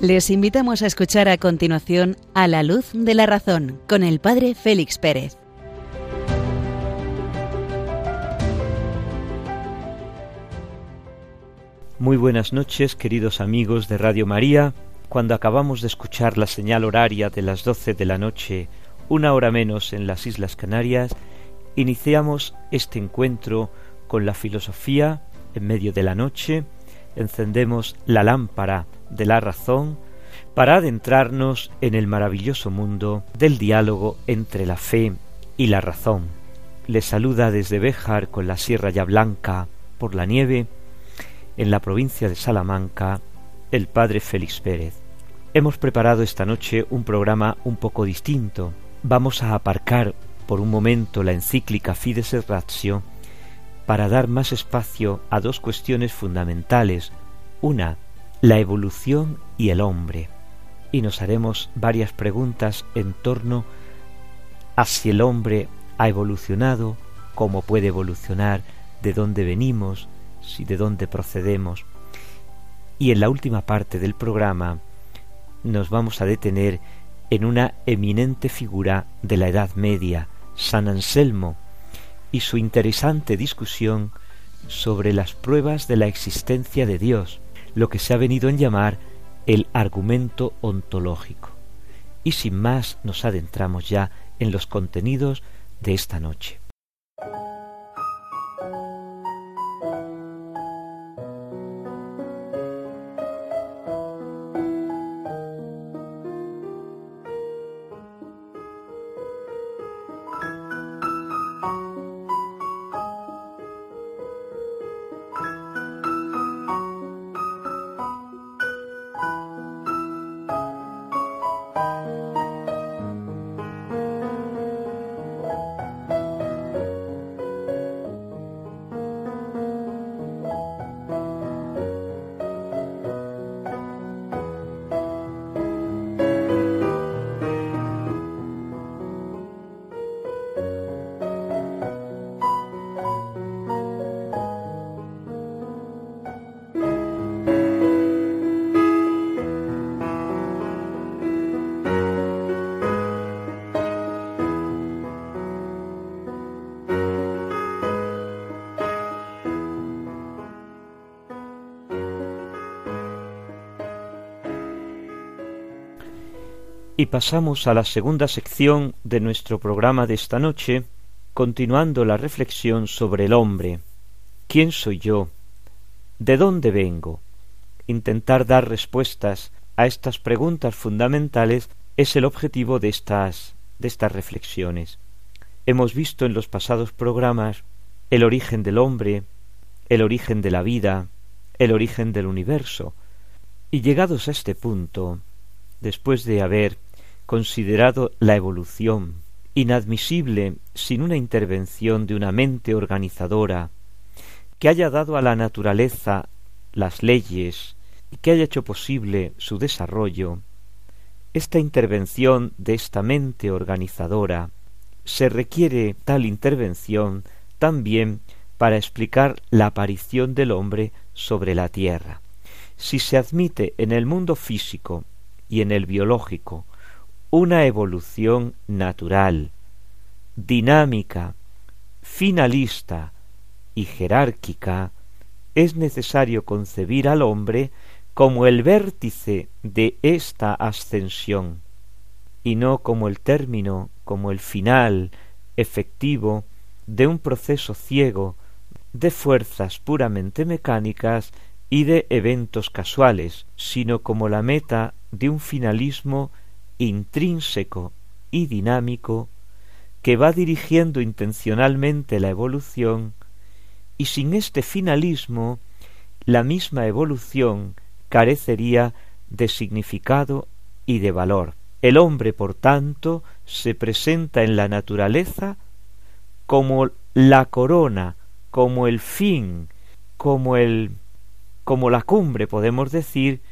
Les invitamos a escuchar a continuación A la luz de la razón con el padre Félix Pérez. Muy buenas noches, queridos amigos de Radio María. Cuando acabamos de escuchar la señal horaria de las doce de la noche, una hora menos en las Islas Canarias, iniciamos este encuentro con la filosofía en medio de la noche, encendemos la lámpara de la razón para adentrarnos en el maravilloso mundo del diálogo entre la fe y la razón. Le saluda desde Béjar con la Sierra ya Blanca por la nieve, en la provincia de Salamanca, el padre Félix Pérez. Hemos preparado esta noche un programa un poco distinto. Vamos a aparcar por un momento la encíclica Fides et Ratio para dar más espacio a dos cuestiones fundamentales. Una, la evolución y el hombre. Y nos haremos varias preguntas en torno a si el hombre ha evolucionado, cómo puede evolucionar, de dónde venimos, si de dónde procedemos. Y en la última parte del programa nos vamos a detener en una eminente figura de la Edad Media, San Anselmo, y su interesante discusión sobre las pruebas de la existencia de Dios, lo que se ha venido en llamar el argumento ontológico. Y sin más nos adentramos ya en los contenidos de esta noche. Y pasamos a la segunda sección de nuestro programa de esta noche, continuando la reflexión sobre el hombre. ¿Quién soy yo? ¿De dónde vengo? Intentar dar respuestas a estas preguntas fundamentales es el objetivo de estas de estas reflexiones. Hemos visto en los pasados programas el origen del hombre, el origen de la vida, el origen del universo. Y llegados a este punto, después de haber considerado la evolución inadmisible sin una intervención de una mente organizadora que haya dado a la naturaleza las leyes y que haya hecho posible su desarrollo, esta intervención de esta mente organizadora se requiere tal intervención también para explicar la aparición del hombre sobre la tierra. Si se admite en el mundo físico y en el biológico una evolución natural, dinámica, finalista y jerárquica, es necesario concebir al hombre como el vértice de esta ascensión, y no como el término, como el final efectivo de un proceso ciego de fuerzas puramente mecánicas y de eventos casuales, sino como la meta de un finalismo intrínseco y dinámico que va dirigiendo intencionalmente la evolución y sin este finalismo la misma evolución carecería de significado y de valor. El hombre, por tanto, se presenta en la naturaleza como la corona, como el fin, como el como la cumbre, podemos decir,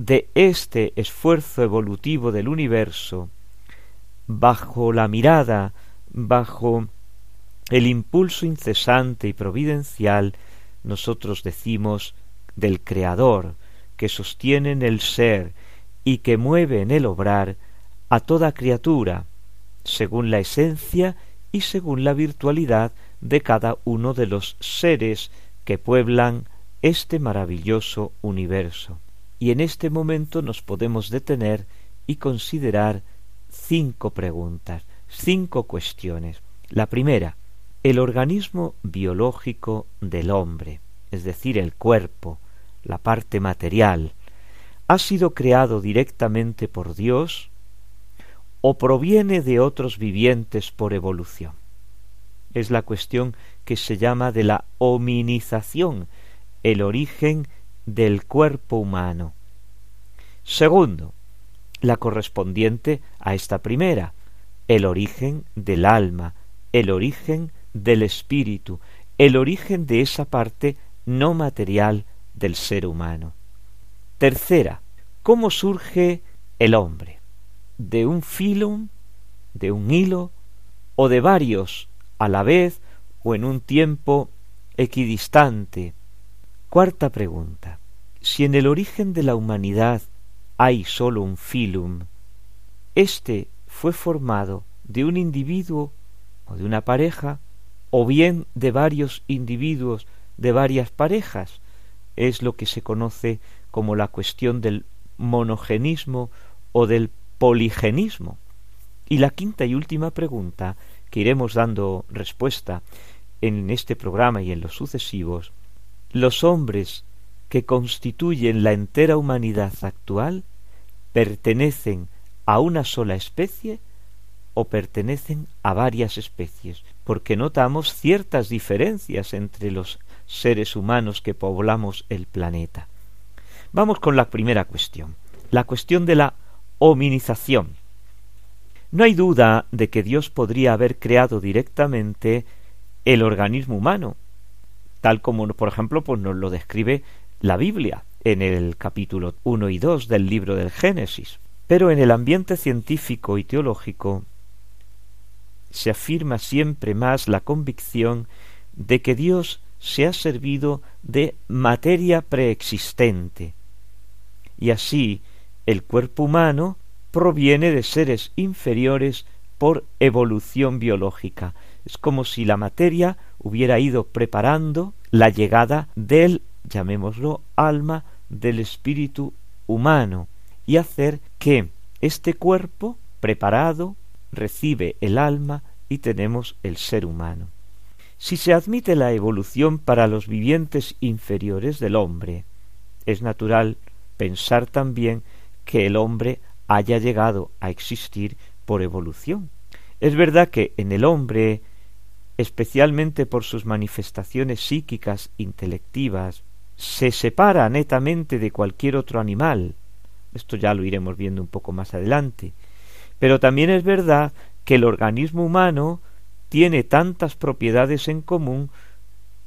de este esfuerzo evolutivo del universo, bajo la mirada, bajo el impulso incesante y providencial, nosotros decimos del Creador, que sostienen el ser y que mueven el obrar a toda criatura, según la esencia y según la virtualidad de cada uno de los seres que pueblan este maravilloso universo. Y en este momento nos podemos detener y considerar cinco preguntas, cinco cuestiones. La primera, el organismo biológico del hombre, es decir, el cuerpo, la parte material, ha sido creado directamente por Dios o proviene de otros vivientes por evolución. Es la cuestión que se llama de la hominización, el origen del cuerpo humano. Segundo, la correspondiente a esta primera, el origen del alma, el origen del espíritu, el origen de esa parte no material del ser humano. Tercera, ¿cómo surge el hombre? ¿De un filum, de un hilo, o de varios a la vez o en un tiempo equidistante? Cuarta pregunta. Si en el origen de la humanidad hay sólo un filum, éste fue formado de un individuo o de una pareja, o bien de varios individuos de varias parejas, es lo que se conoce como la cuestión del monogenismo o del poligenismo. Y la quinta y última pregunta, que iremos dando respuesta en este programa y en los sucesivos, los hombres que constituyen la entera humanidad actual pertenecen a una sola especie o pertenecen a varias especies, porque notamos ciertas diferencias entre los seres humanos que poblamos el planeta. Vamos con la primera cuestión, la cuestión de la hominización. No hay duda de que Dios podría haber creado directamente el organismo humano, tal como por ejemplo pues nos lo describe la Biblia en el capítulo 1 y 2 del libro del Génesis. Pero en el ambiente científico y teológico se afirma siempre más la convicción de que Dios se ha servido de materia preexistente. Y así el cuerpo humano proviene de seres inferiores por evolución biológica. Es como si la materia hubiera ido preparando la llegada del, llamémoslo, alma del espíritu humano y hacer que este cuerpo preparado recibe el alma y tenemos el ser humano. Si se admite la evolución para los vivientes inferiores del hombre, es natural pensar también que el hombre haya llegado a existir por evolución. Es verdad que en el hombre, especialmente por sus manifestaciones psíquicas intelectivas, se separa netamente de cualquier otro animal. Esto ya lo iremos viendo un poco más adelante. Pero también es verdad que el organismo humano tiene tantas propiedades en común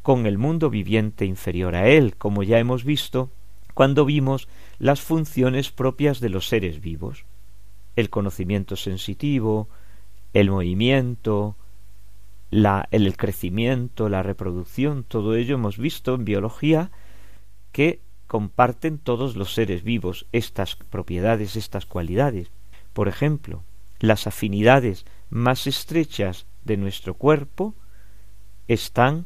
con el mundo viviente inferior a él, como ya hemos visto cuando vimos las funciones propias de los seres vivos, el conocimiento sensitivo, el movimiento, la, el crecimiento, la reproducción, todo ello hemos visto en biología que comparten todos los seres vivos estas propiedades, estas cualidades. Por ejemplo, las afinidades más estrechas de nuestro cuerpo están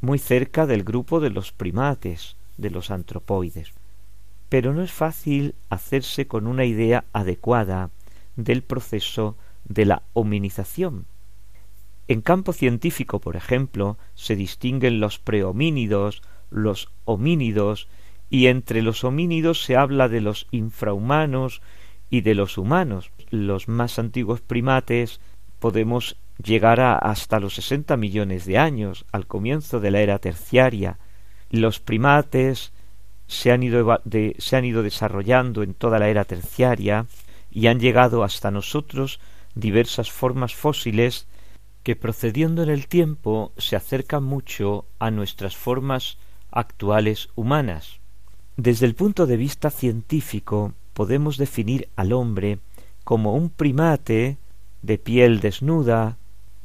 muy cerca del grupo de los primates, de los antropoides. Pero no es fácil hacerse con una idea adecuada del proceso de la hominización. En campo científico, por ejemplo, se distinguen los prehomínidos, los homínidos, y entre los homínidos se habla de los infrahumanos y de los humanos. Los más antiguos primates podemos llegar hasta los sesenta millones de años, al comienzo de la era terciaria. Los primates se han ido, se han ido desarrollando en toda la era terciaria y han llegado hasta nosotros diversas formas fósiles que procediendo en el tiempo se acercan mucho a nuestras formas actuales humanas. Desde el punto de vista científico podemos definir al hombre como un primate de piel desnuda,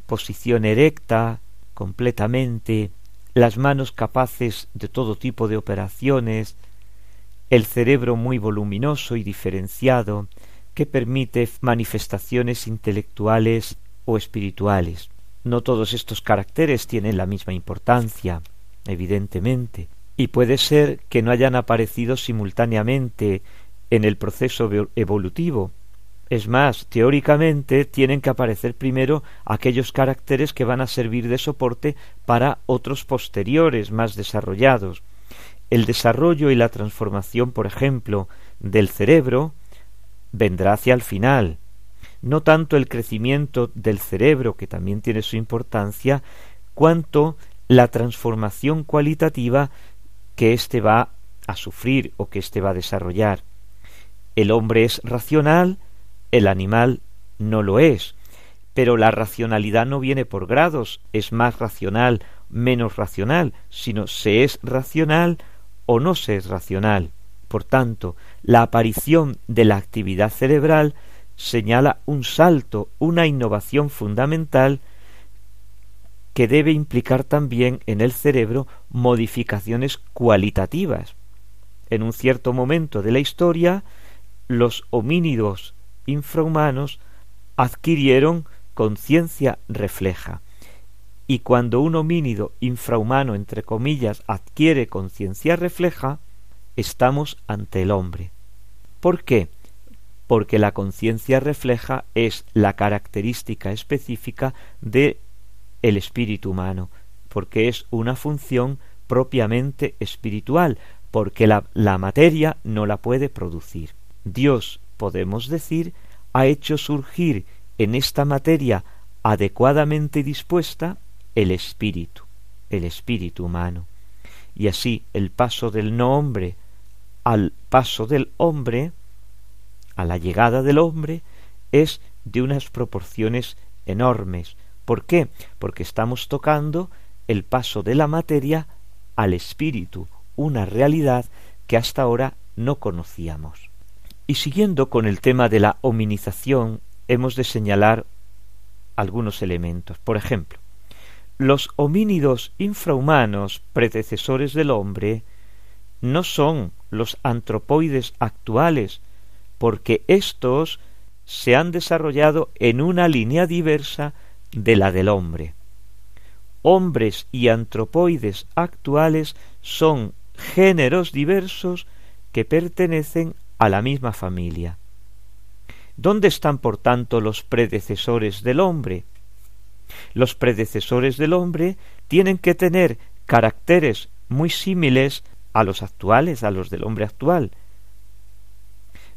posición erecta, completamente, las manos capaces de todo tipo de operaciones, el cerebro muy voluminoso y diferenciado que permite manifestaciones intelectuales o espirituales. No todos estos caracteres tienen la misma importancia, evidentemente, y puede ser que no hayan aparecido simultáneamente en el proceso evolutivo. Es más, teóricamente tienen que aparecer primero aquellos caracteres que van a servir de soporte para otros posteriores más desarrollados. El desarrollo y la transformación, por ejemplo, del cerebro vendrá hacia el final. No tanto el crecimiento del cerebro, que también tiene su importancia, cuanto la transformación cualitativa que éste va a sufrir o que éste va a desarrollar. El hombre es racional, el animal no lo es, pero la racionalidad no viene por grados, es más racional, menos racional, sino se es racional o no se es racional. Por tanto, la aparición de la actividad cerebral señala un salto, una innovación fundamental que debe implicar también en el cerebro modificaciones cualitativas. En un cierto momento de la historia, los homínidos infrahumanos adquirieron conciencia refleja. Y cuando un homínido infrahumano, entre comillas, adquiere conciencia refleja, estamos ante el hombre. ¿Por qué? Porque la conciencia refleja es la característica específica de el espíritu humano, porque es una función propiamente espiritual, porque la, materia no la puede producir. Dios, podemos decir, ha hecho surgir en esta materia adecuadamente dispuesta el espíritu, el espíritu humano. Y así el paso del no hombre al paso del hombre, a la llegada del hombre, es de unas proporciones enormes, ¿Por qué? Porque estamos tocando el paso de la materia al espíritu, una realidad que hasta ahora no conocíamos. Y siguiendo con el tema de la hominización, hemos de señalar algunos elementos. Por ejemplo, los homínidos infrahumanos predecesores del hombre no son los antropoides actuales, porque éstos se han desarrollado en una línea diversa de la del hombre. Hombres y antropoides actuales son géneros diversos que pertenecen a la misma familia. ¿Dónde están, por tanto, los predecesores del hombre? Los predecesores del hombre tienen que tener caracteres muy similares a los actuales, a los del hombre actual.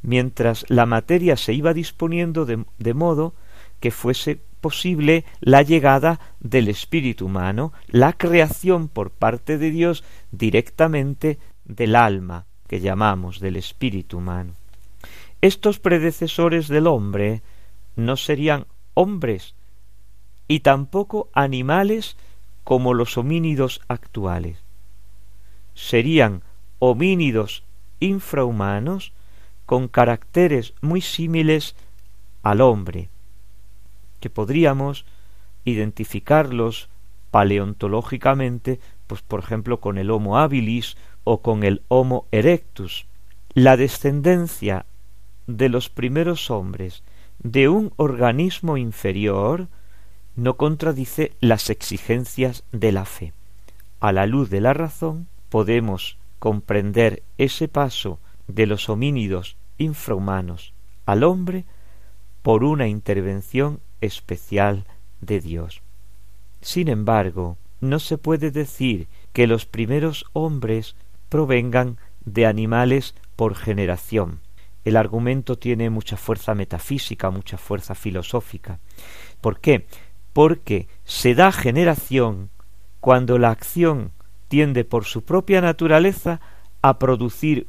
Mientras la materia se iba disponiendo de, de modo que fuese posible la llegada del espíritu humano, la creación por parte de Dios directamente del alma que llamamos del espíritu humano. Estos predecesores del hombre no serían hombres y tampoco animales como los homínidos actuales. Serían homínidos infrahumanos con caracteres muy similares al hombre, que podríamos identificarlos paleontológicamente, pues por ejemplo con el Homo habilis o con el Homo erectus. La descendencia de los primeros hombres de un organismo inferior no contradice las exigencias de la fe. A la luz de la razón podemos comprender ese paso de los homínidos infrahumanos al hombre por una intervención especial de Dios. Sin embargo, no se puede decir que los primeros hombres provengan de animales por generación. El argumento tiene mucha fuerza metafísica, mucha fuerza filosófica. ¿Por qué? Porque se da generación cuando la acción tiende por su propia naturaleza a producir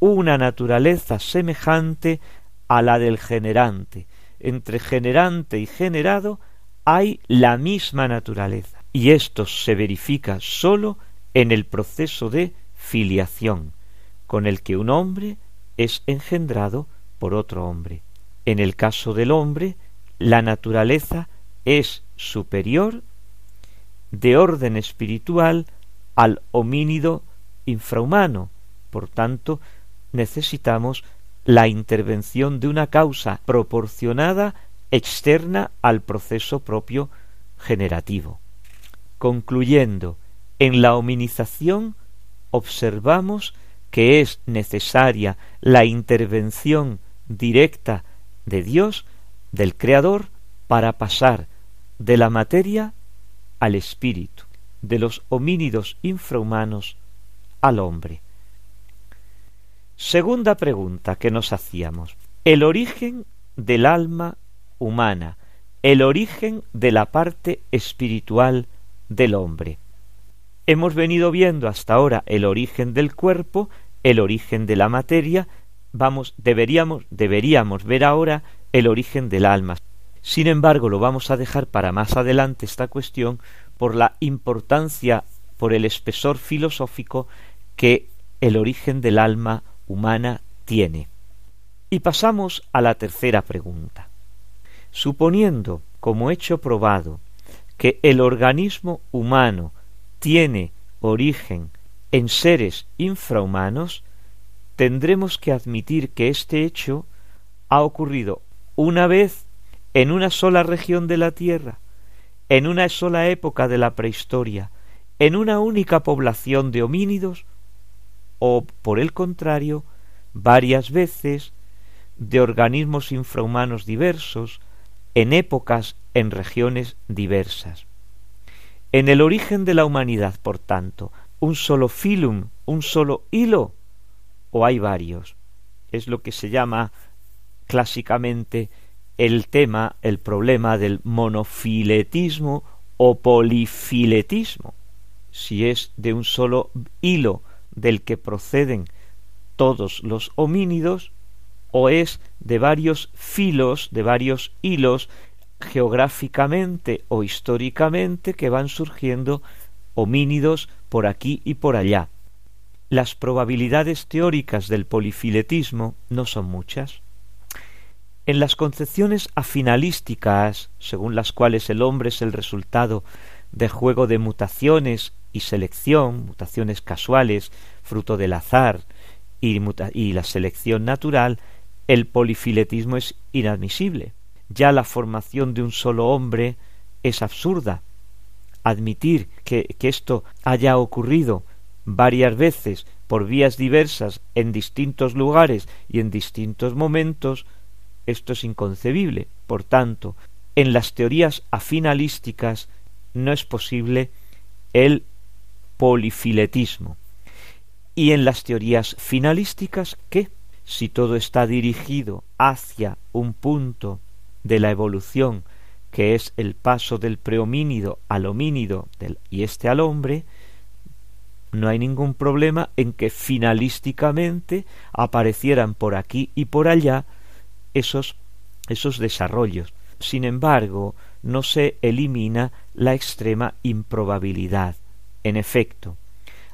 una naturaleza semejante a la del generante, entre generante y generado hay la misma naturaleza. Y esto se verifica sólo en el proceso de filiación, con el que un hombre es engendrado por otro hombre. En el caso del hombre, la naturaleza es superior de orden espiritual al homínido infrahumano, por tanto, necesitamos la intervención de una causa proporcionada externa al proceso propio generativo. Concluyendo, en la hominización observamos que es necesaria la intervención directa de Dios, del Creador, para pasar de la materia al espíritu, de los homínidos infrahumanos al hombre. Segunda pregunta que nos hacíamos. El origen del alma humana, el origen de la parte espiritual del hombre. Hemos venido viendo hasta ahora el origen del cuerpo, el origen de la materia, vamos deberíamos deberíamos ver ahora el origen del alma. Sin embargo, lo vamos a dejar para más adelante esta cuestión por la importancia, por el espesor filosófico que el origen del alma humana tiene. Y pasamos a la tercera pregunta. Suponiendo, como hecho probado, que el organismo humano tiene origen en seres infrahumanos, tendremos que admitir que este hecho ha ocurrido una vez en una sola región de la Tierra, en una sola época de la prehistoria, en una única población de homínidos, o, por el contrario, varias veces de organismos infrahumanos diversos, en épocas, en regiones diversas. En el origen de la humanidad, por tanto, un solo filum, un solo hilo, o hay varios. Es lo que se llama clásicamente el tema, el problema del monofiletismo o polifiletismo. Si es de un solo hilo del que proceden todos los homínidos, o es de varios filos, de varios hilos geográficamente o históricamente que van surgiendo homínidos por aquí y por allá. Las probabilidades teóricas del polifiletismo no son muchas. En las concepciones afinalísticas, según las cuales el hombre es el resultado de juego de mutaciones y selección, mutaciones casuales, fruto del azar y, la selección natural, el polifiletismo es inadmisible. Ya la formación de un solo hombre es absurda. Admitir que esto haya ocurrido varias veces por vías diversas en distintos lugares y en distintos momentos, esto es inconcebible. Por tanto, en las teorías afinalísticas no es posible el polifiletismo. Y en las teorías finalísticas, ¿qué? si todo está dirigido hacia un punto de la evolución que es el paso del prehomínido al homínido y este al hombre, no hay ningún problema en que finalísticamente aparecieran por aquí y por allá esos, esos desarrollos. Sin embargo, no se elimina la extrema improbabilidad. En efecto,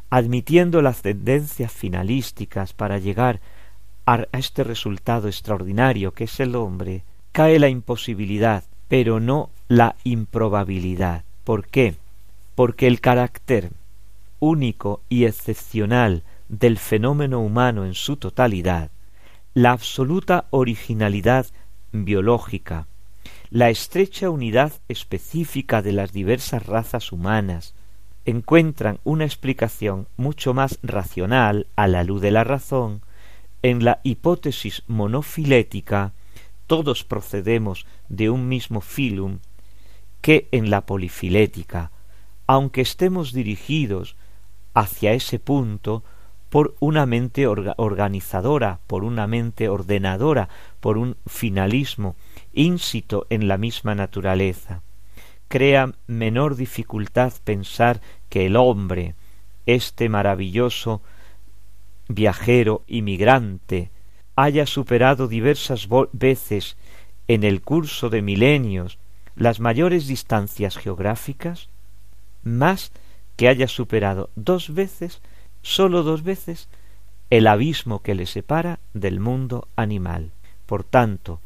admitiendo las tendencias finalísticas para llegar a este resultado extraordinario que es el hombre, cae la imposibilidad, pero no la improbabilidad. ¿Por qué? Porque el carácter único y excepcional del fenómeno humano en su totalidad, la absoluta originalidad biológica, la estrecha unidad específica de las diversas razas humanas, encuentran una explicación mucho más racional a la luz de la razón en la hipótesis monofilética todos procedemos de un mismo filum que en la polifilética, aunque estemos dirigidos hacia ese punto por una mente organizadora, por una mente ordenadora, por un finalismo ínsito en la misma naturaleza. Crea menor dificultad pensar que el hombre, este maravilloso viajero inmigrante, haya superado diversas veces en el curso de milenios las mayores distancias geográficas, más que haya superado dos veces, sólo dos veces, el abismo que le separa del mundo animal. Por tanto,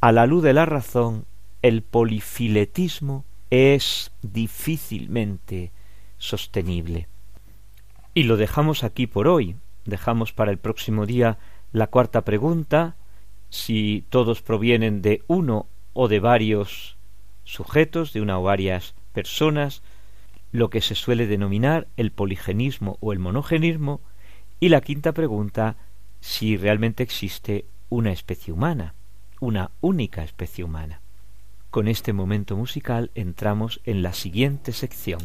a la luz de la razón, el polifiletismo es difícilmente sostenible. Y lo dejamos aquí por hoy, Dejamos para el próximo día la cuarta pregunta, si todos provienen de uno o de varios sujetos, de una o varias personas, lo que se suele denominar el poligenismo o el monogenismo, y la quinta pregunta, si realmente existe una especie humana, una única especie humana. Con este momento musical entramos en la siguiente sección.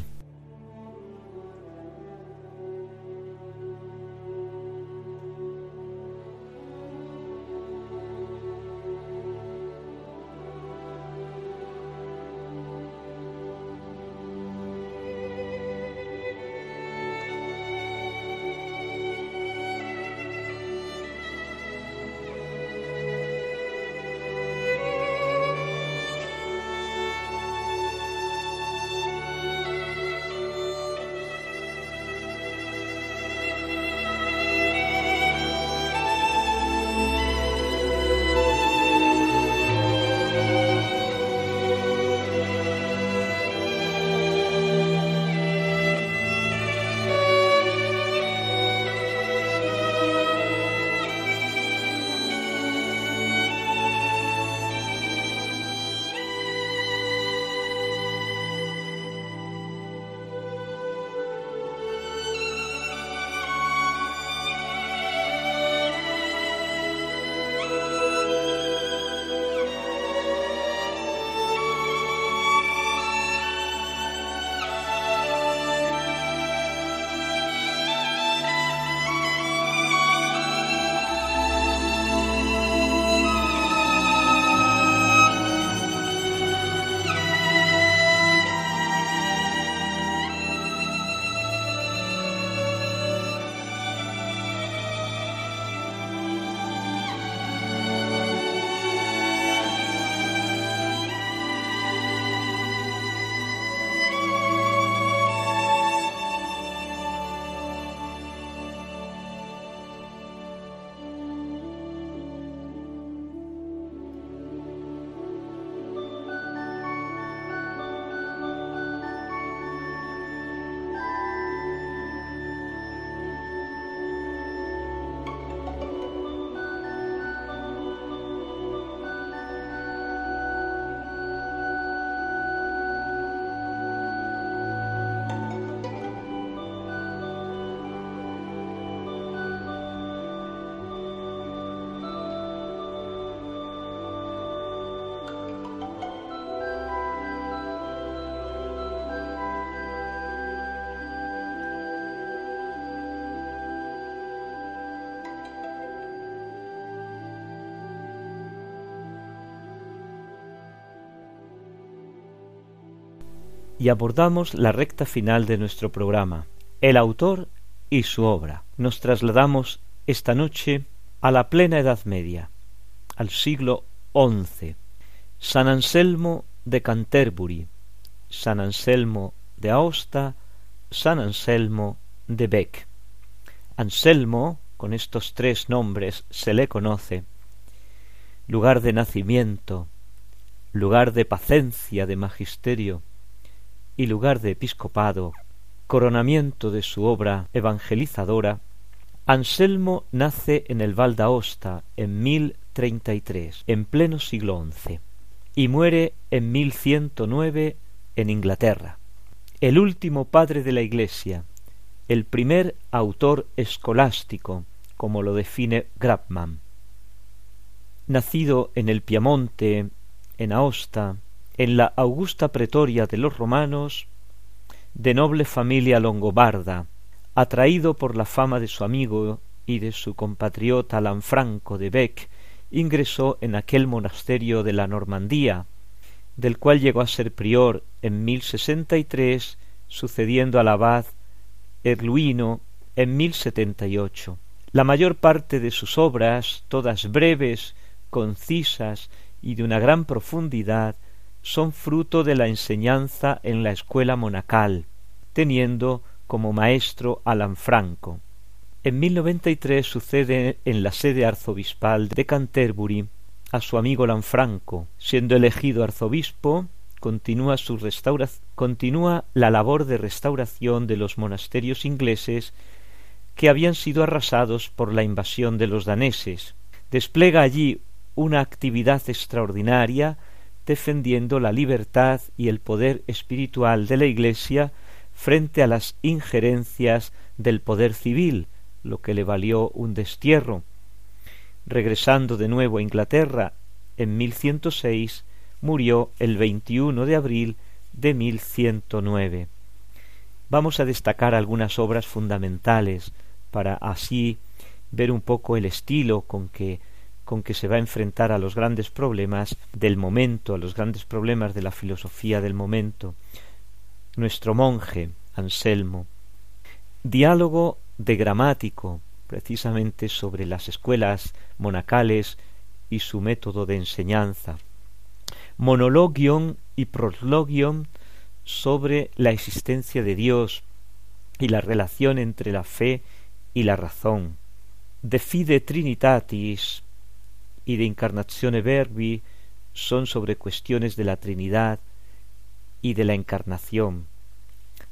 Y abordamos la recta final de nuestro programa, el autor y su obra. Nos trasladamos esta noche a la plena Edad Media, al siglo XI. San Anselmo de Canterbury, San Anselmo de Aosta, San Anselmo de Beck. Anselmo, con estos tres nombres se le conoce, lugar de nacimiento, lugar de paciencia, de magisterio, y lugar de episcopado, coronamiento de su obra evangelizadora, Anselmo nace en el Val d'Aosta en 1033, en pleno siglo XI, y muere en 1109 en Inglaterra. El último padre de la Iglesia, el primer autor escolástico, como lo define Grabman. Nacido en el Piamonte, en Aosta, en la augusta pretoria de los romanos, de noble familia longobarda, atraído por la fama de su amigo y de su compatriota Lanfranco de Bec, ingresó en aquel monasterio de la Normandía, del cual llegó a ser prior en mil sesenta y tres, sucediendo al abad Erluino en mil setenta y ocho. La mayor parte de sus obras, todas breves, concisas y de una gran profundidad, son fruto de la enseñanza en la escuela monacal, teniendo como maestro a Lanfranco. En 1093 sucede en la sede arzobispal de Canterbury a su amigo Lanfranco. Siendo elegido arzobispo, continúa, su continúa la labor de restauración de los monasterios ingleses que habían sido arrasados por la invasión de los daneses. Despliega allí una actividad extraordinaria defendiendo la libertad y el poder espiritual de la Iglesia frente a las injerencias del poder civil, lo que le valió un destierro. Regresando de nuevo a Inglaterra en 1106, murió el 21 de abril de 1109. Vamos a destacar algunas obras fundamentales para así ver un poco el estilo con que con que se va a enfrentar a los grandes problemas del momento, a los grandes problemas de la filosofía del momento. Nuestro monje, Anselmo. Diálogo de gramático, precisamente sobre las escuelas monacales y su método de enseñanza. Monologion y proslogion sobre la existencia de Dios y la relación entre la fe y la razón. De fide trinitatis y de incarnazione verbi son sobre cuestiones de la Trinidad y de la encarnación,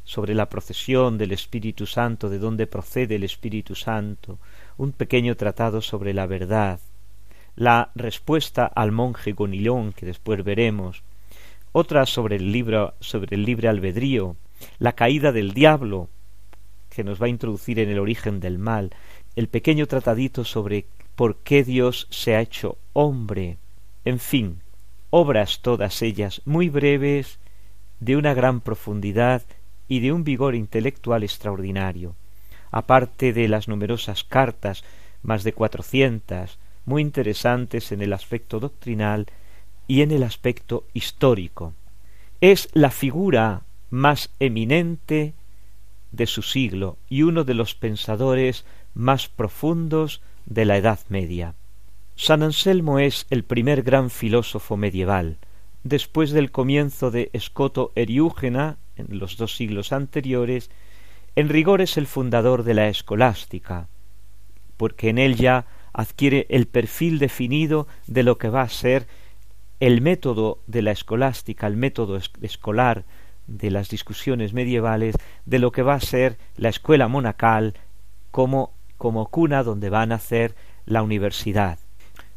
sobre la procesión del Espíritu Santo, de dónde procede el Espíritu Santo, un pequeño tratado sobre la verdad, la respuesta al monje Gonilón, que después veremos, otra sobre el libro sobre el libre albedrío, la caída del diablo, que nos va a introducir en el origen del mal, el pequeño tratadito sobre por qué Dios se ha hecho hombre, en fin, obras todas ellas muy breves, de una gran profundidad y de un vigor intelectual extraordinario, aparte de las numerosas cartas, más de cuatrocientas, muy interesantes en el aspecto doctrinal y en el aspecto histórico. Es la figura más eminente de su siglo y uno de los pensadores más profundos de la Edad Media. San Anselmo es el primer gran filósofo medieval. Después del comienzo de Escoto Eriúgena, en los dos siglos anteriores, en rigor es el fundador de la escolástica, porque en él ya adquiere el perfil definido de lo que va a ser el método de la escolástica, el método escolar de las discusiones medievales, de lo que va a ser la escuela monacal como, como cuna donde va a nacer la universidad.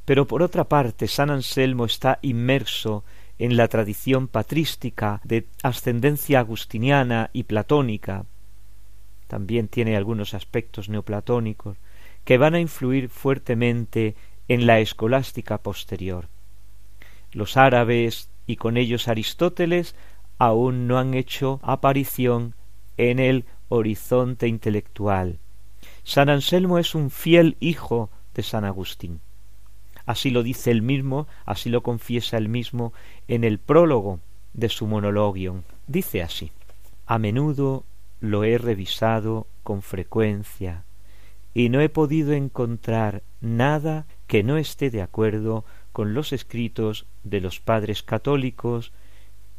Pero por otra parte, San Anselmo está inmerso en la tradición patrística de ascendencia agustiniana y platónica. También tiene algunos aspectos neoplatónicos que van a influir fuertemente en la escolástica posterior. Los árabes y con ellos Aristóteles aún no han hecho aparición en el horizonte intelectual. San Anselmo es un fiel hijo de San Agustín. Así lo dice él mismo, así lo confiesa él mismo en el prólogo de su monologion. Dice así A menudo lo he revisado con frecuencia y no he podido encontrar nada que no esté de acuerdo con los escritos de los padres católicos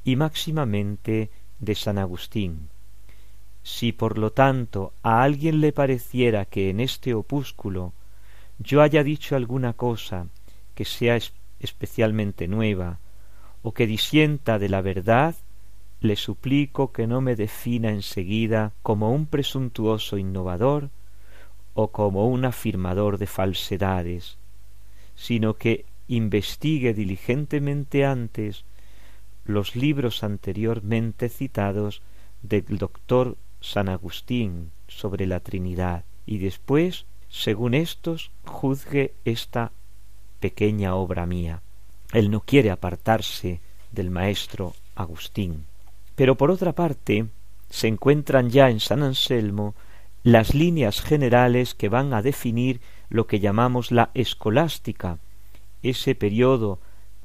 y máximamente de San Agustín. Si por lo tanto a alguien le pareciera que en este opúsculo yo haya dicho alguna cosa que sea especialmente nueva o que disienta de la verdad, le suplico que no me defina enseguida como un presuntuoso innovador o como un afirmador de falsedades, sino que investigue diligentemente antes los libros anteriormente citados del doctor San Agustín sobre la Trinidad y después, según estos, juzgue esta pequeña obra mía. Él no quiere apartarse del maestro Agustín. Pero por otra parte, se encuentran ya en San Anselmo las líneas generales que van a definir lo que llamamos la escolástica, ese periodo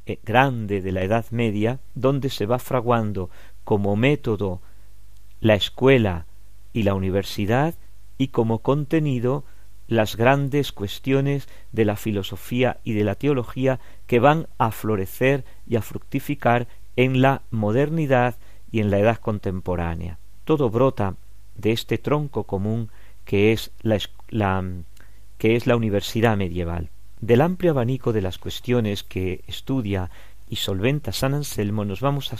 eh, grande de la Edad Media, donde se va fraguando como método la escuela y la universidad y como contenido las grandes cuestiones de la filosofía y de la teología que van a florecer y a fructificar en la modernidad y en la edad contemporánea. Todo brota de este tronco común que es la, que es la universidad medieval. Del amplio abanico de las cuestiones que estudia y solventa San Anselmo nos vamos a,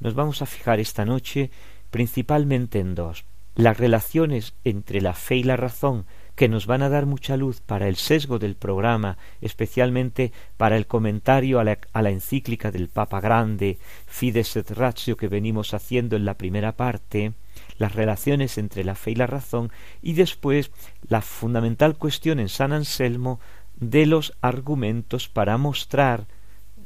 nos vamos a fijar esta noche principalmente en dos. las relaciones entre la fe y la razón que nos van a dar mucha luz para el sesgo del programa, especialmente para el comentario a la, encíclica del Papa Grande, Fides et Ratio, que venimos haciendo en la primera parte, las relaciones entre la fe y la razón, y después la fundamental cuestión en San Anselmo de los argumentos para mostrar,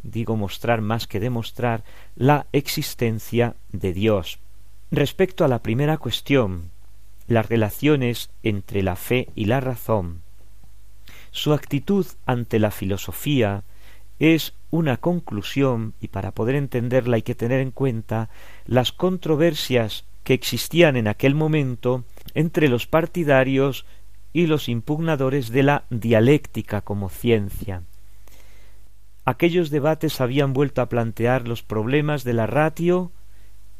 digo mostrar más que demostrar, la existencia de Dios. Respecto a la primera cuestión, las relaciones entre la fe y la razón, su actitud ante la filosofía es una conclusión y para poder entenderla hay que tener en cuenta las controversias que existían en aquel momento entre los partidarios y los impugnadores de la dialéctica como ciencia. Aquellos debates habían vuelto a plantear los problemas de la ratio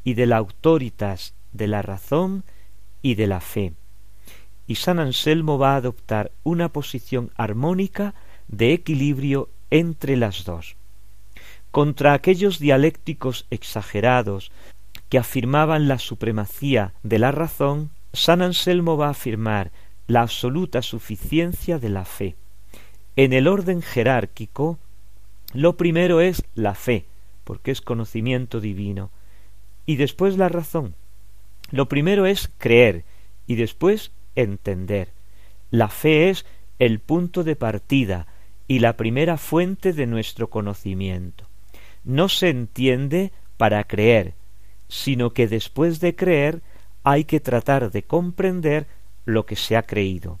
y de la autoritas, de la razón y de la fe. Y San Anselmo va a adoptar una posición armónica de equilibrio entre las dos. Contra aquellos dialécticos exagerados que afirmaban la supremacía de la razón, San Anselmo va a afirmar la absoluta suficiencia de la fe. En el orden jerárquico, lo primero es la fe, porque es conocimiento divino, y después la razón, lo primero es creer y después entender. La fe es el punto de partida y la primera fuente de nuestro conocimiento. No se entiende para creer, sino que después de creer hay que tratar de comprender lo que se ha creído.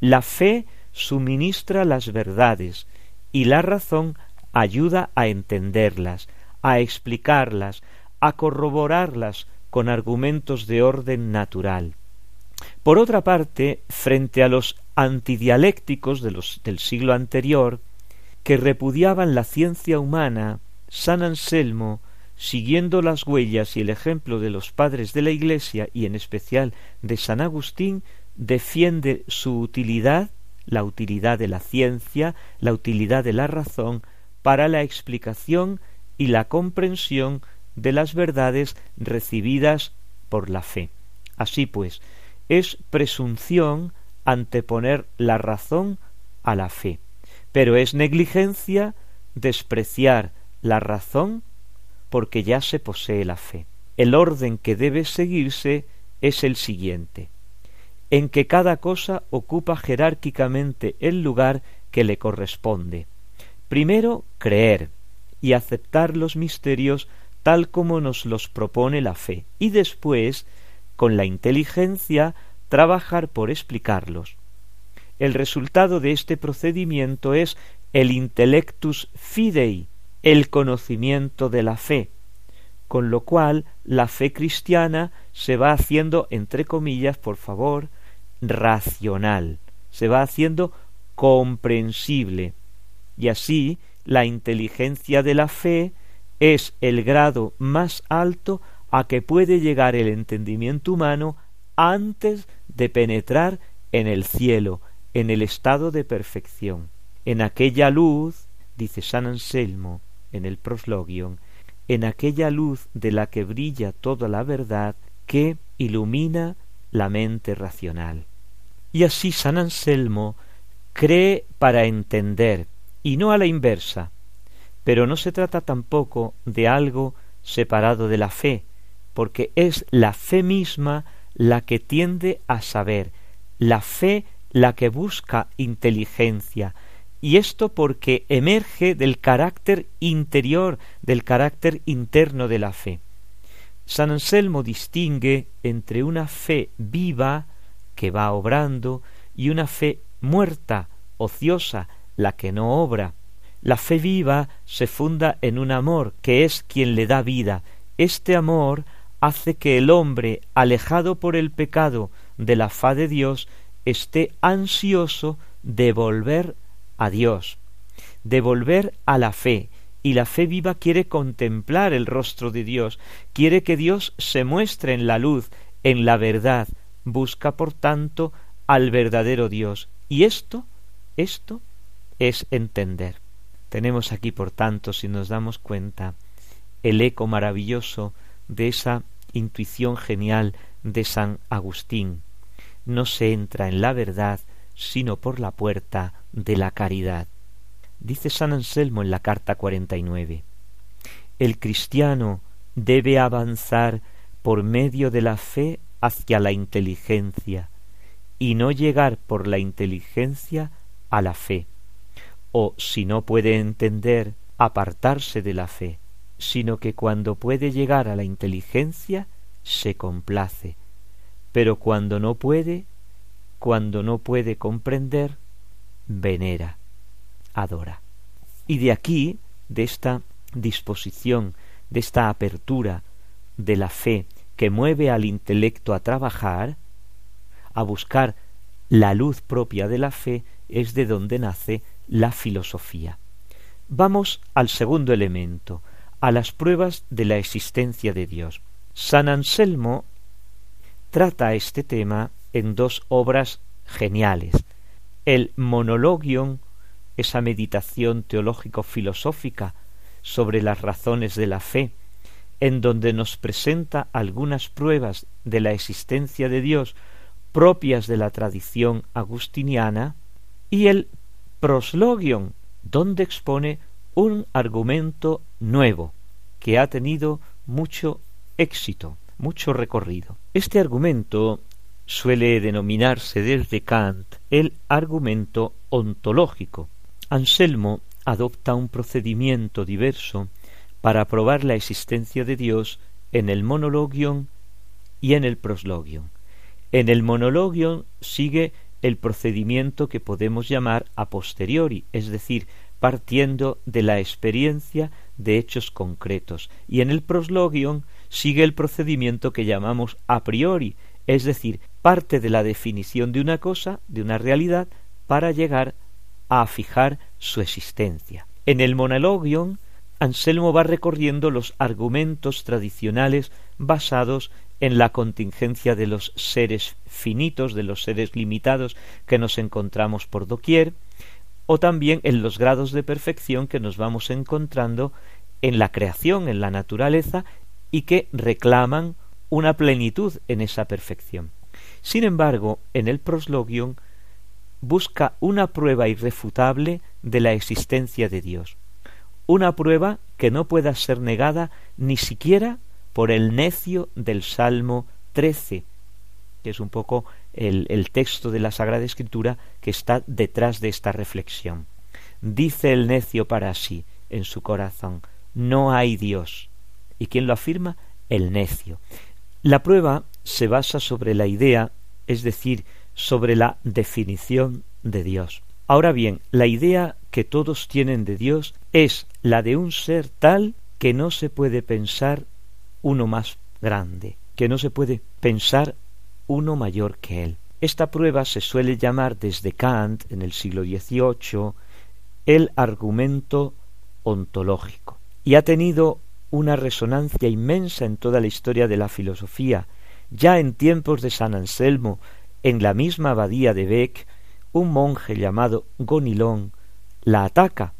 La fe suministra las verdades y la razón ayuda a entenderlas, a explicarlas, a corroborarlas con argumentos de orden natural. Por otra parte, frente a los antidialécticos de los, del siglo anterior, que repudiaban la ciencia humana, San Anselmo, siguiendo las huellas y el ejemplo de los padres de la Iglesia y en especial de San Agustín, defiende su utilidad, la utilidad de la ciencia, la utilidad de la razón, para la explicación y la comprensión de las verdades recibidas por la fe. Así pues, es presunción anteponer la razón a la fe, pero es negligencia despreciar la razón porque ya se posee la fe. El orden que debe seguirse es el siguiente, en que cada cosa ocupa jerárquicamente el lugar que le corresponde. Primero, creer y aceptar los misterios tal como nos los propone la fe, y después, con la inteligencia, trabajar por explicarlos. El resultado de este procedimiento es el intellectus fidei, el conocimiento de la fe, con lo cual la fe cristiana se va haciendo, entre comillas, por favor, racional, se va haciendo comprensible, y así la inteligencia de la fe es el grado más alto a que puede llegar el entendimiento humano antes de penetrar en el cielo, en el estado de perfección. En aquella luz, dice San Anselmo en el proslogion, en aquella luz de la que brilla toda la verdad que ilumina la mente racional. Y así San Anselmo cree para entender, y no a la inversa, pero no se trata tampoco de algo separado de la fe, porque es la fe misma la que tiende a saber, la fe la que busca inteligencia, y esto porque emerge del carácter interior, del carácter interno de la fe. San Anselmo distingue entre una fe viva, que va obrando, y una fe muerta, ociosa, la que no obra. La fe viva se funda en un amor que es quien le da vida. Este amor hace que el hombre, alejado por el pecado de la fa de Dios, esté ansioso de volver a Dios, de volver a la fe, y la fe viva quiere contemplar el rostro de Dios, quiere que Dios se muestre en la luz, en la verdad, busca por tanto al verdadero Dios. Y esto, esto es entender. Tenemos aquí, por tanto, si nos damos cuenta, el eco maravilloso de esa intuición genial de San Agustín, no se entra en la verdad sino por la puerta de la caridad. Dice San Anselmo en la carta 49. El cristiano debe avanzar por medio de la fe hacia la inteligencia y no llegar por la inteligencia a la fe, o si no puede entender, apartarse de la fe, sino que cuando puede llegar a la inteligencia, se complace, pero cuando no puede, cuando no puede comprender, venera, adora. Y de aquí, de esta disposición, de esta apertura de la fe que mueve al intelecto a trabajar, a buscar la luz propia de la fe, es de donde nace la filosofía. Vamos al segundo elemento, a las pruebas de la existencia de Dios. San Anselmo trata este tema en dos obras geniales. El Monologion, esa meditación teológico-filosófica sobre las razones de la fe, en donde nos presenta algunas pruebas de la existencia de Dios propias de la tradición agustiniana, y el Proslogion, donde expone un argumento nuevo que ha tenido mucho éxito, mucho recorrido. Este argumento suele denominarse desde Kant el argumento ontológico. Anselmo adopta un procedimiento diverso para probar la existencia de Dios en el monologion y en el proslogion. En el monologion sigue el procedimiento que podemos llamar a posteriori, es decir, partiendo de la experiencia de hechos concretos, y en el proslogion sigue el procedimiento que llamamos a priori, es decir, parte de la definición de una cosa, de una realidad, para llegar a fijar su existencia. En el monologion, Anselmo va recorriendo los argumentos tradicionales basados en la contingencia de los seres finitos, de los seres limitados que nos encontramos por doquier, o también en los grados de perfección que nos vamos encontrando en la creación, en la naturaleza, y que reclaman una plenitud en esa perfección. Sin embargo, en el proslogion busca una prueba irrefutable de la existencia de Dios, una prueba que no pueda ser negada ni siquiera por el necio del Salmo 13, que es un poco el, el texto de la Sagrada Escritura que está detrás de esta reflexión. Dice el necio para sí en su corazón, no hay Dios. ¿Y quién lo afirma? El necio. La prueba se basa sobre la idea, es decir, sobre la definición de Dios. Ahora bien, la idea que todos tienen de Dios es la de un ser tal que no se puede pensar uno más grande, que no se puede pensar uno mayor que él. Esta prueba se suele llamar desde Kant en el siglo XVIII el argumento ontológico y ha tenido una resonancia inmensa en toda la historia de la filosofía. Ya en tiempos de San Anselmo, en la misma abadía de Bec, un monje llamado Gonilón la ataca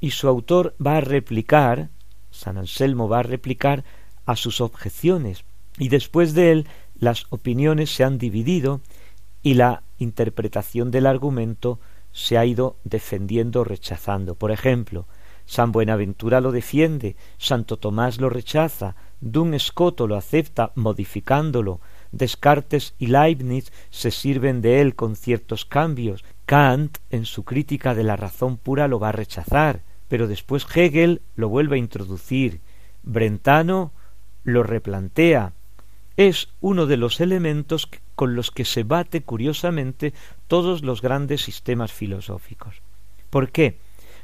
y su autor va a replicar, San Anselmo va a replicar a sus objeciones y después de él las opiniones se han dividido y la interpretación del argumento se ha ido defendiendo o rechazando. Por ejemplo, San Buenaventura lo defiende, Santo Tomás lo rechaza, Dun Escoto lo acepta modificándolo, Descartes y Leibniz se sirven de él con ciertos cambios, Kant en su crítica de la razón pura lo va a rechazar, pero después Hegel lo vuelve a introducir, Brentano lo replantea. Es uno de los elementos con los que se bate curiosamente todos los grandes sistemas filosóficos. ¿Por qué?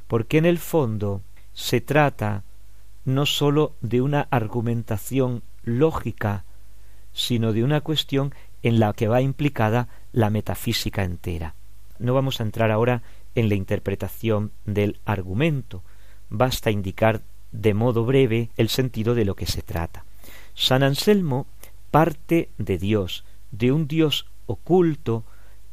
Porque en el fondo se trata no sólo de una argumentación lógica, sino de una cuestión en la que va implicada la metafísica entera. No vamos a entrar ahora en la interpretación del argumento, basta indicar de modo breve el sentido de lo que se trata. San Anselmo parte de Dios, de un Dios oculto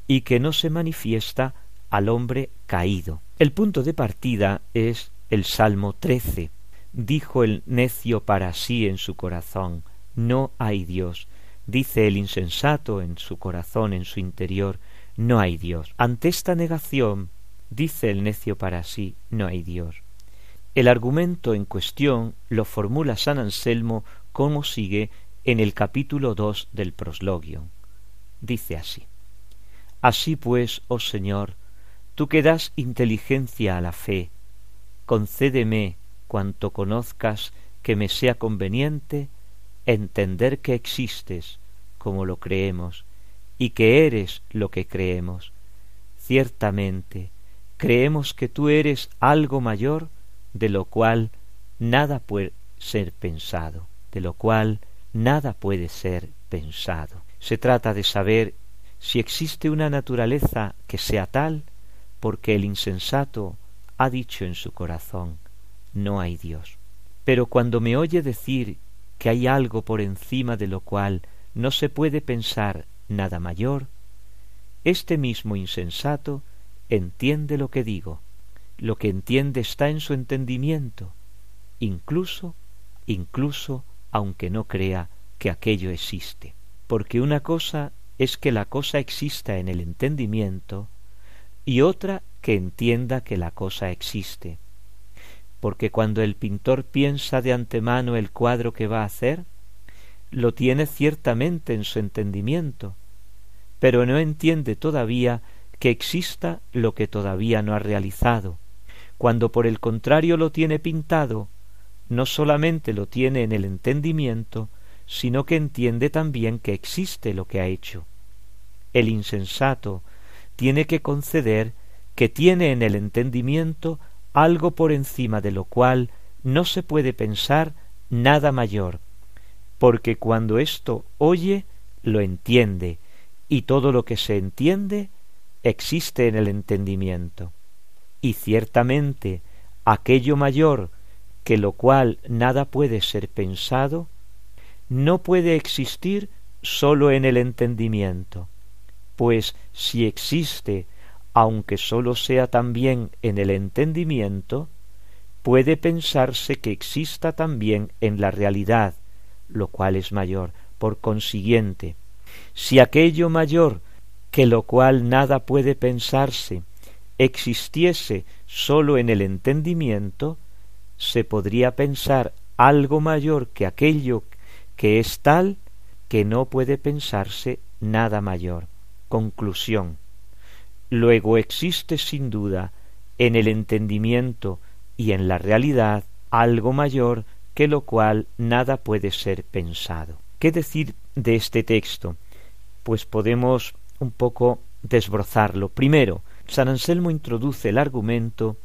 y que no se manifiesta al hombre caído. El punto de partida es el Salmo trece. Dijo el necio para sí en su corazón, no hay Dios. dice el insensato en su corazón, en su interior, no hay Dios. Ante esta negación, dice el necio para sí, no hay Dios. El argumento en cuestión lo formula San Anselmo como sigue en el capítulo dos del proslogio. Dice así Así pues, oh Señor, tú que das inteligencia a la fe, concédeme cuanto conozcas que me sea conveniente entender que existes como lo creemos y que eres lo que creemos. Ciertamente, creemos que tú eres algo mayor de lo cual nada puede ser pensado, de lo cual nada puede ser pensado. Se trata de saber si existe una naturaleza que sea tal, porque el insensato ha dicho en su corazón, no hay Dios. Pero cuando me oye decir que hay algo por encima de lo cual no se puede pensar nada mayor, este mismo insensato entiende lo que digo, lo que entiende está en su entendimiento, incluso, incluso aunque no crea que aquello existe, porque una cosa es que la cosa exista en el entendimiento y otra que entienda que la cosa existe. Porque cuando el pintor piensa de antemano el cuadro que va a hacer, lo tiene ciertamente en su entendimiento, pero no entiende todavía que exista lo que todavía no ha realizado. Cuando por el contrario lo tiene pintado, no solamente lo tiene en el entendimiento, sino que entiende también que existe lo que ha hecho. El insensato tiene que conceder que tiene en el entendimiento algo por encima de lo cual no se puede pensar nada mayor, porque cuando esto oye, lo entiende, y todo lo que se entiende existe en el entendimiento. Y ciertamente aquello mayor que lo cual nada puede ser pensado, no puede existir sólo en el entendimiento, pues si existe, aunque sólo sea también en el entendimiento, puede pensarse que exista también en la realidad, lo cual es mayor. Por consiguiente, si aquello mayor que lo cual nada puede pensarse existiese sólo en el entendimiento, se podría pensar algo mayor que aquello que es tal que no puede pensarse nada mayor. Conclusión. Luego existe sin duda en el entendimiento y en la realidad algo mayor que lo cual nada puede ser pensado. ¿Qué decir de este texto? Pues podemos un poco desbrozarlo. Primero, San Anselmo introduce el argumento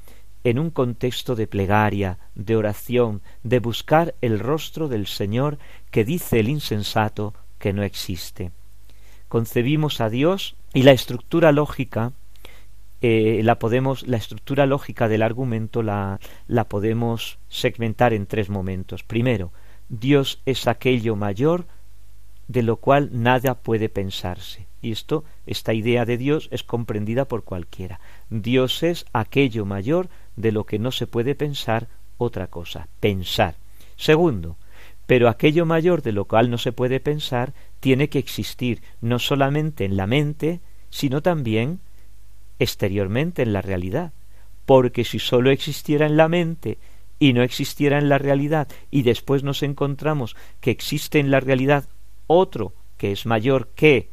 en un contexto de plegaria, de oración, de buscar el rostro del Señor que dice el insensato que no existe. Concebimos a Dios y la estructura lógica eh, la podemos la estructura lógica del argumento la, la podemos segmentar en tres momentos. Primero, Dios es aquello mayor de lo cual nada puede pensarse. Y esto, esta idea de Dios es comprendida por cualquiera. Dios es aquello mayor de lo que no se puede pensar otra cosa, pensar. Segundo, pero aquello mayor de lo cual no se puede pensar tiene que existir no solamente en la mente, sino también exteriormente en la realidad, porque si sólo existiera en la mente y no existiera en la realidad y después nos encontramos que existe en la realidad otro que es mayor que,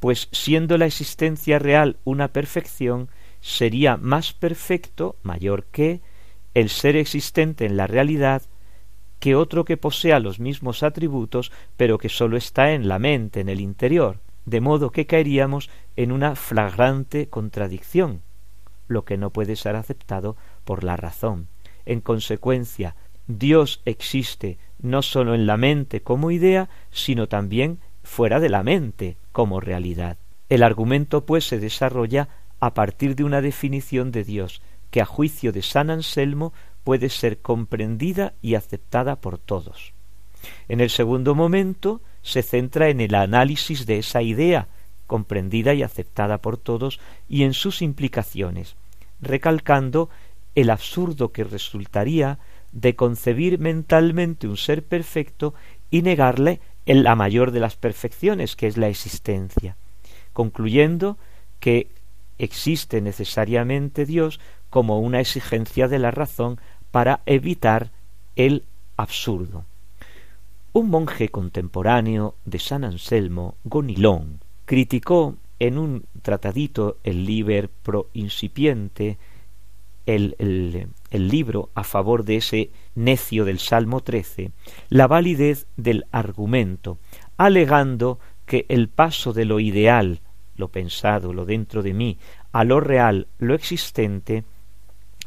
pues siendo la existencia real una perfección, sería más perfecto, mayor que, el ser existente en la realidad que otro que posea los mismos atributos, pero que sólo está en la mente, en el interior, de modo que caeríamos en una flagrante contradicción, lo que no puede ser aceptado por la razón. En consecuencia, Dios existe no sólo en la mente como idea, sino también fuera de la mente como realidad. El argumento pues se desarrolla a partir de una definición de Dios que a juicio de San Anselmo puede ser comprendida y aceptada por todos. En el segundo momento se centra en el análisis de esa idea, comprendida y aceptada por todos, y en sus implicaciones, recalcando el absurdo que resultaría de concebir mentalmente un ser perfecto y negarle en la mayor de las perfecciones, que es la existencia, concluyendo que existe necesariamente Dios como una exigencia de la razón para evitar el absurdo. Un monje contemporáneo de San Anselmo, Gonilón, criticó en un tratadito el Liber pro incipiente, el, el, libro a favor de ese necio del Salmo trece, la validez del argumento, alegando que el paso de lo ideal, lo pensado, lo dentro de mí, a lo real, lo existente,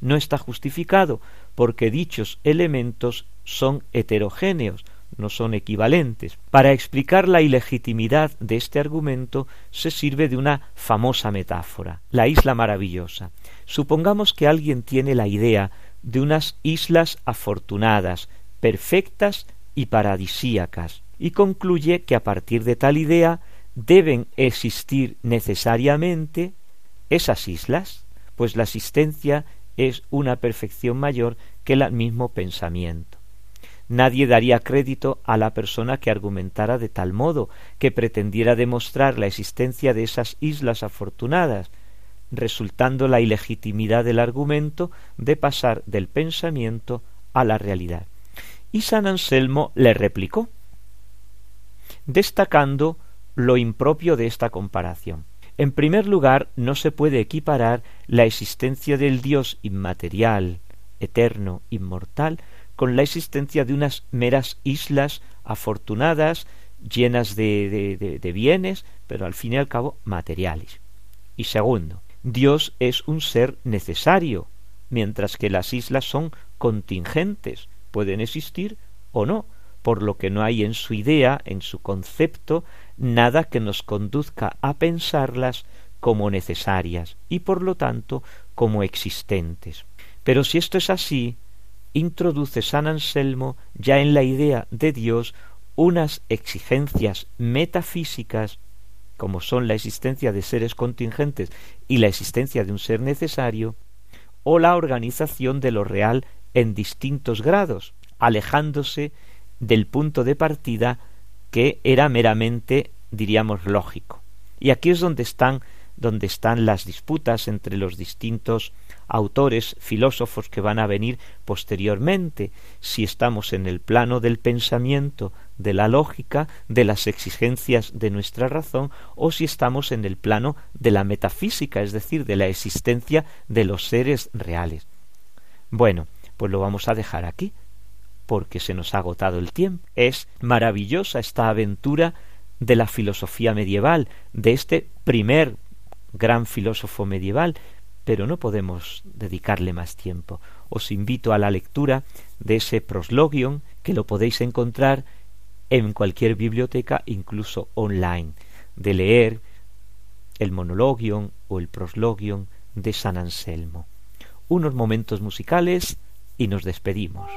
no está justificado, porque dichos elementos son heterogéneos, no son equivalentes. Para explicar la ilegitimidad de este argumento se sirve de una famosa metáfora, la isla maravillosa. Supongamos que alguien tiene la idea de unas islas afortunadas, perfectas y paradisíacas, y concluye que a partir de tal idea deben existir necesariamente esas islas, pues la existencia es una perfección mayor que el mismo pensamiento. Nadie daría crédito a la persona que argumentara de tal modo, que pretendiera demostrar la existencia de esas islas afortunadas, resultando la ilegitimidad del argumento de pasar del pensamiento a la realidad. Y San Anselmo le replicó, destacando lo impropio de esta comparación. En primer lugar, no se puede equiparar la existencia del Dios inmaterial, eterno, inmortal, con la existencia de unas meras islas afortunadas, llenas de, bienes, pero al fin y al cabo materiales. Y segundo, Dios es un ser necesario, mientras que las islas son contingentes, pueden existir o no, por lo que no hay en su idea, en su concepto, nada que nos conduzca a pensarlas como necesarias y por lo tanto como existentes. Pero si esto es así, introduce San Anselmo ya en la idea de Dios unas exigencias metafísicas como son la existencia de seres contingentes y la existencia de un ser necesario, o la organización de lo real en distintos grados, alejándose del punto de partida que era meramente, diríamos, lógico. Y aquí es donde están donde están las disputas entre los distintos autores, filósofos que van a venir posteriormente, si estamos en el plano del pensamiento, de la lógica, de las exigencias de nuestra razón, o si estamos en el plano de la metafísica, es decir, de la existencia de los seres reales. Bueno, pues lo vamos a dejar aquí, porque se nos ha agotado el tiempo. Es maravillosa esta aventura de la filosofía medieval, de este primer gran filósofo medieval, pero no podemos dedicarle más tiempo. Os invito a la lectura de ese proslogion que lo podéis encontrar en cualquier biblioteca, incluso online, de leer el monologion o el proslogion de San Anselmo. Unos momentos musicales y nos despedimos.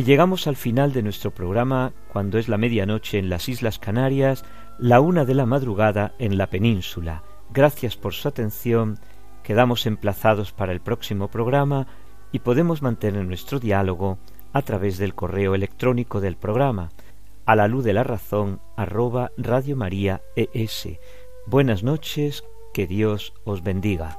Y llegamos al final de nuestro programa cuando es la medianoche en las Islas Canarias, la una de la madrugada en la península. Gracias por su atención, quedamos emplazados para el próximo programa y podemos mantener nuestro diálogo a través del correo electrónico del programa a la luz de la razón arroba Radio María ES. Buenas noches, que Dios os bendiga.